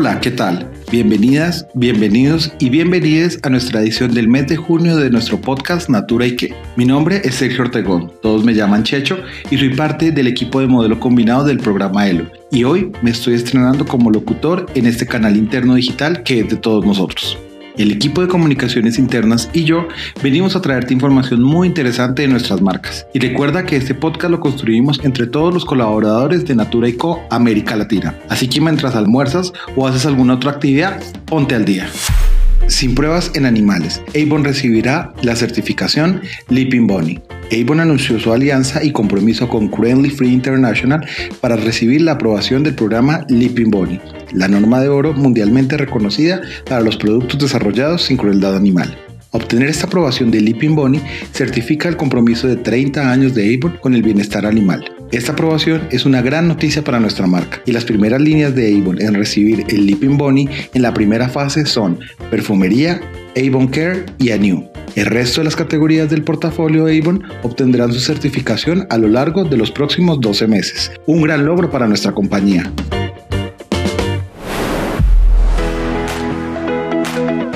Hola, ¿qué tal? Bienvenidas, bienvenidos y bienvenidas a nuestra edición del mes de junio de nuestro podcast Natura y qué. Mi nombre es Sergio Ortegón, todos me llaman Checho y soy parte del equipo de modelo combinado del programa ELO. Y hoy me estoy estrenando como locutor en este canal interno digital que es de todos nosotros. El equipo de comunicaciones internas y yo venimos a traerte información muy interesante de nuestras marcas. Y recuerda que este podcast lo construimos entre todos los colaboradores de Natura y Co América Latina. Así que mientras almuerzas o haces alguna otra actividad, ponte al día. Sin pruebas en animales, Avon recibirá la certificación Leaping Bunny. Avon anunció su alianza y compromiso con Cruelty Free International para recibir la aprobación del programa Leaping Bunny, la norma de oro mundialmente reconocida para los productos desarrollados sin crueldad animal. Obtener esta aprobación de Leaping Bunny certifica el compromiso de 30 años de Avon con el bienestar animal. Esta aprobación es una gran noticia para nuestra marca y las primeras líneas de Avon en recibir el Leaping Bunny en la primera fase son perfumería, Avon Care y Anew. El resto de las categorías del portafolio Avon obtendrán su certificación a lo largo de los próximos 12 meses. Un gran logro para nuestra compañía.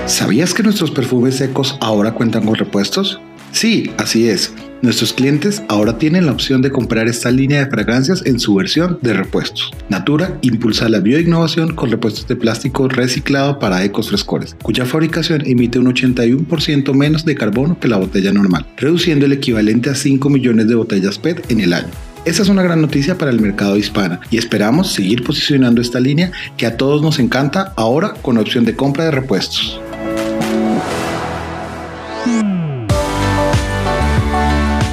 ¿Sabías que nuestros perfumes secos ahora cuentan con repuestos? Sí, así es. Nuestros clientes ahora tienen la opción de comprar esta línea de fragancias en su versión de repuestos. Natura impulsa la bioinnovación con repuestos de plástico reciclado para ecos frescores, cuya fabricación emite un 81% menos de carbono que la botella normal, reduciendo el equivalente a 5 millones de botellas PET en el año. Esta es una gran noticia para el mercado hispana y esperamos seguir posicionando esta línea que a todos nos encanta ahora con opción de compra de repuestos.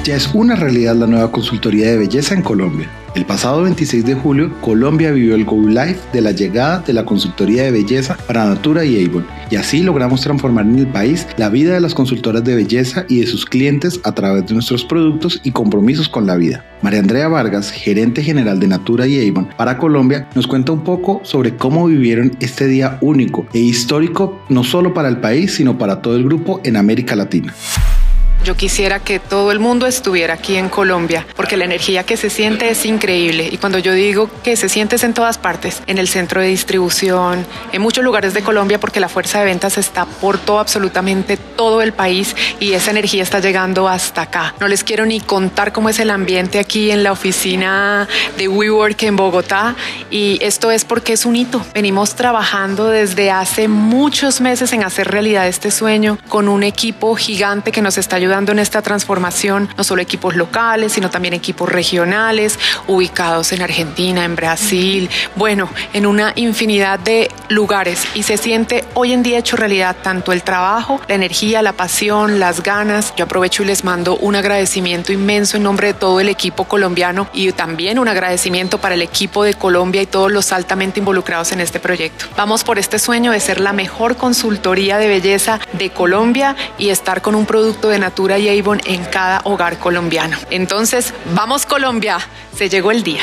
Ya es una realidad la nueva consultoría de belleza en Colombia. El pasado 26 de julio, Colombia vivió el Go Live de la llegada de la consultoría de belleza para Natura y Avon, y así logramos transformar en el país la vida de las consultoras de belleza y de sus clientes a través de nuestros productos y compromisos con la vida. María Andrea Vargas, gerente general de Natura y Avon para Colombia, nos cuenta un poco sobre cómo vivieron este día único e histórico no solo para el país, sino para todo el grupo en América Latina. Yo quisiera que todo el mundo estuviera aquí en Colombia, porque la energía que se siente es increíble. Y cuando yo digo que se siente es en todas partes, en el centro de distribución, en muchos lugares de Colombia, porque la fuerza de ventas está por todo, absolutamente todo el país y esa energía está llegando hasta acá. No les quiero ni contar cómo es el ambiente aquí en la oficina de WeWork en Bogotá. Y esto es porque es un hito. Venimos trabajando desde hace muchos meses en hacer realidad este sueño con un equipo gigante que nos está ayudando en esta transformación, no solo equipos locales, sino también equipos regionales, ubicados en Argentina, en Brasil, bueno, en una infinidad de lugares. Y se siente hoy en día hecho realidad tanto el trabajo, la energía, la pasión, las ganas. Yo aprovecho y les mando un agradecimiento inmenso en nombre de todo el equipo colombiano y también un agradecimiento para el equipo de Colombia y todos los altamente involucrados en este proyecto. Vamos por este sueño de ser la mejor consultoría de belleza de Colombia y estar con un producto de naturaleza y Avon en cada hogar colombiano. Entonces, vamos Colombia, se llegó el día.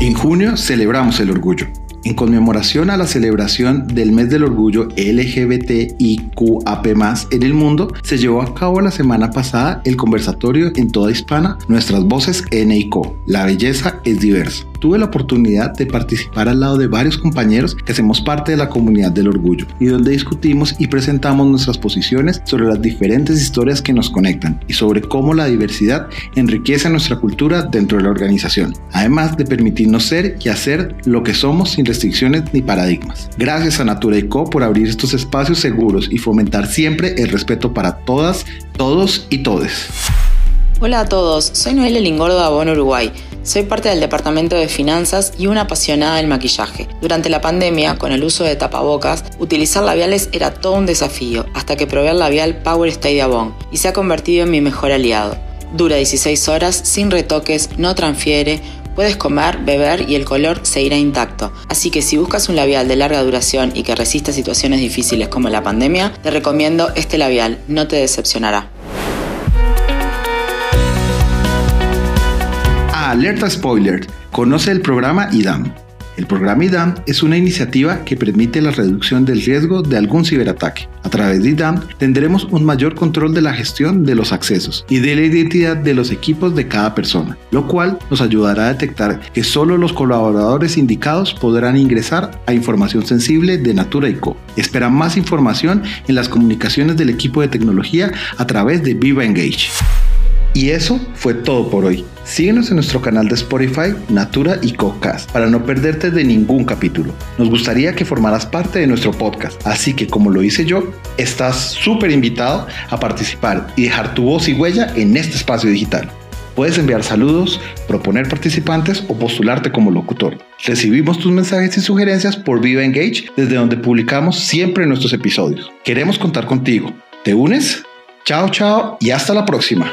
En junio celebramos el orgullo. En conmemoración a la celebración del mes del orgullo LGBTIQAP+, en el mundo, se llevó a cabo la semana pasada el conversatorio en toda hispana Nuestras voces en EICO. La belleza es diversa tuve la oportunidad de participar al lado de varios compañeros que hacemos parte de la comunidad del orgullo y donde discutimos y presentamos nuestras posiciones sobre las diferentes historias que nos conectan y sobre cómo la diversidad enriquece nuestra cultura dentro de la organización, además de permitirnos ser y hacer lo que somos sin restricciones ni paradigmas. Gracias a Natura Co por abrir estos espacios seguros y fomentar siempre el respeto para todas, todos y todes. Hola a todos, soy Noelia Lingordo de Avon Uruguay. Soy parte del departamento de finanzas y una apasionada del maquillaje. Durante la pandemia, con el uso de tapabocas, utilizar labiales era todo un desafío, hasta que probé el labial Power Stay de Avon y se ha convertido en mi mejor aliado. Dura 16 horas, sin retoques, no transfiere, puedes comer, beber y el color seguirá intacto. Así que si buscas un labial de larga duración y que resista situaciones difíciles como la pandemia, te recomiendo este labial, no te decepcionará. Alerta Spoiler. Conoce el programa IDAM. El programa IDAM es una iniciativa que permite la reducción del riesgo de algún ciberataque. A través de IDAM tendremos un mayor control de la gestión de los accesos y de la identidad de los equipos de cada persona, lo cual nos ayudará a detectar que solo los colaboradores indicados podrán ingresar a información sensible de Natura Co. Espera más información en las comunicaciones del equipo de tecnología a través de Viva Engage. Y eso fue todo por hoy. Síguenos en nuestro canal de Spotify, Natura y Cocast para no perderte de ningún capítulo. Nos gustaría que formaras parte de nuestro podcast, así que como lo hice yo, estás súper invitado a participar y dejar tu voz y huella en este espacio digital. Puedes enviar saludos, proponer participantes o postularte como locutor. Recibimos tus mensajes y sugerencias por Viva Engage, desde donde publicamos siempre nuestros episodios. Queremos contar contigo. ¿Te unes? Chao, chao y hasta la próxima.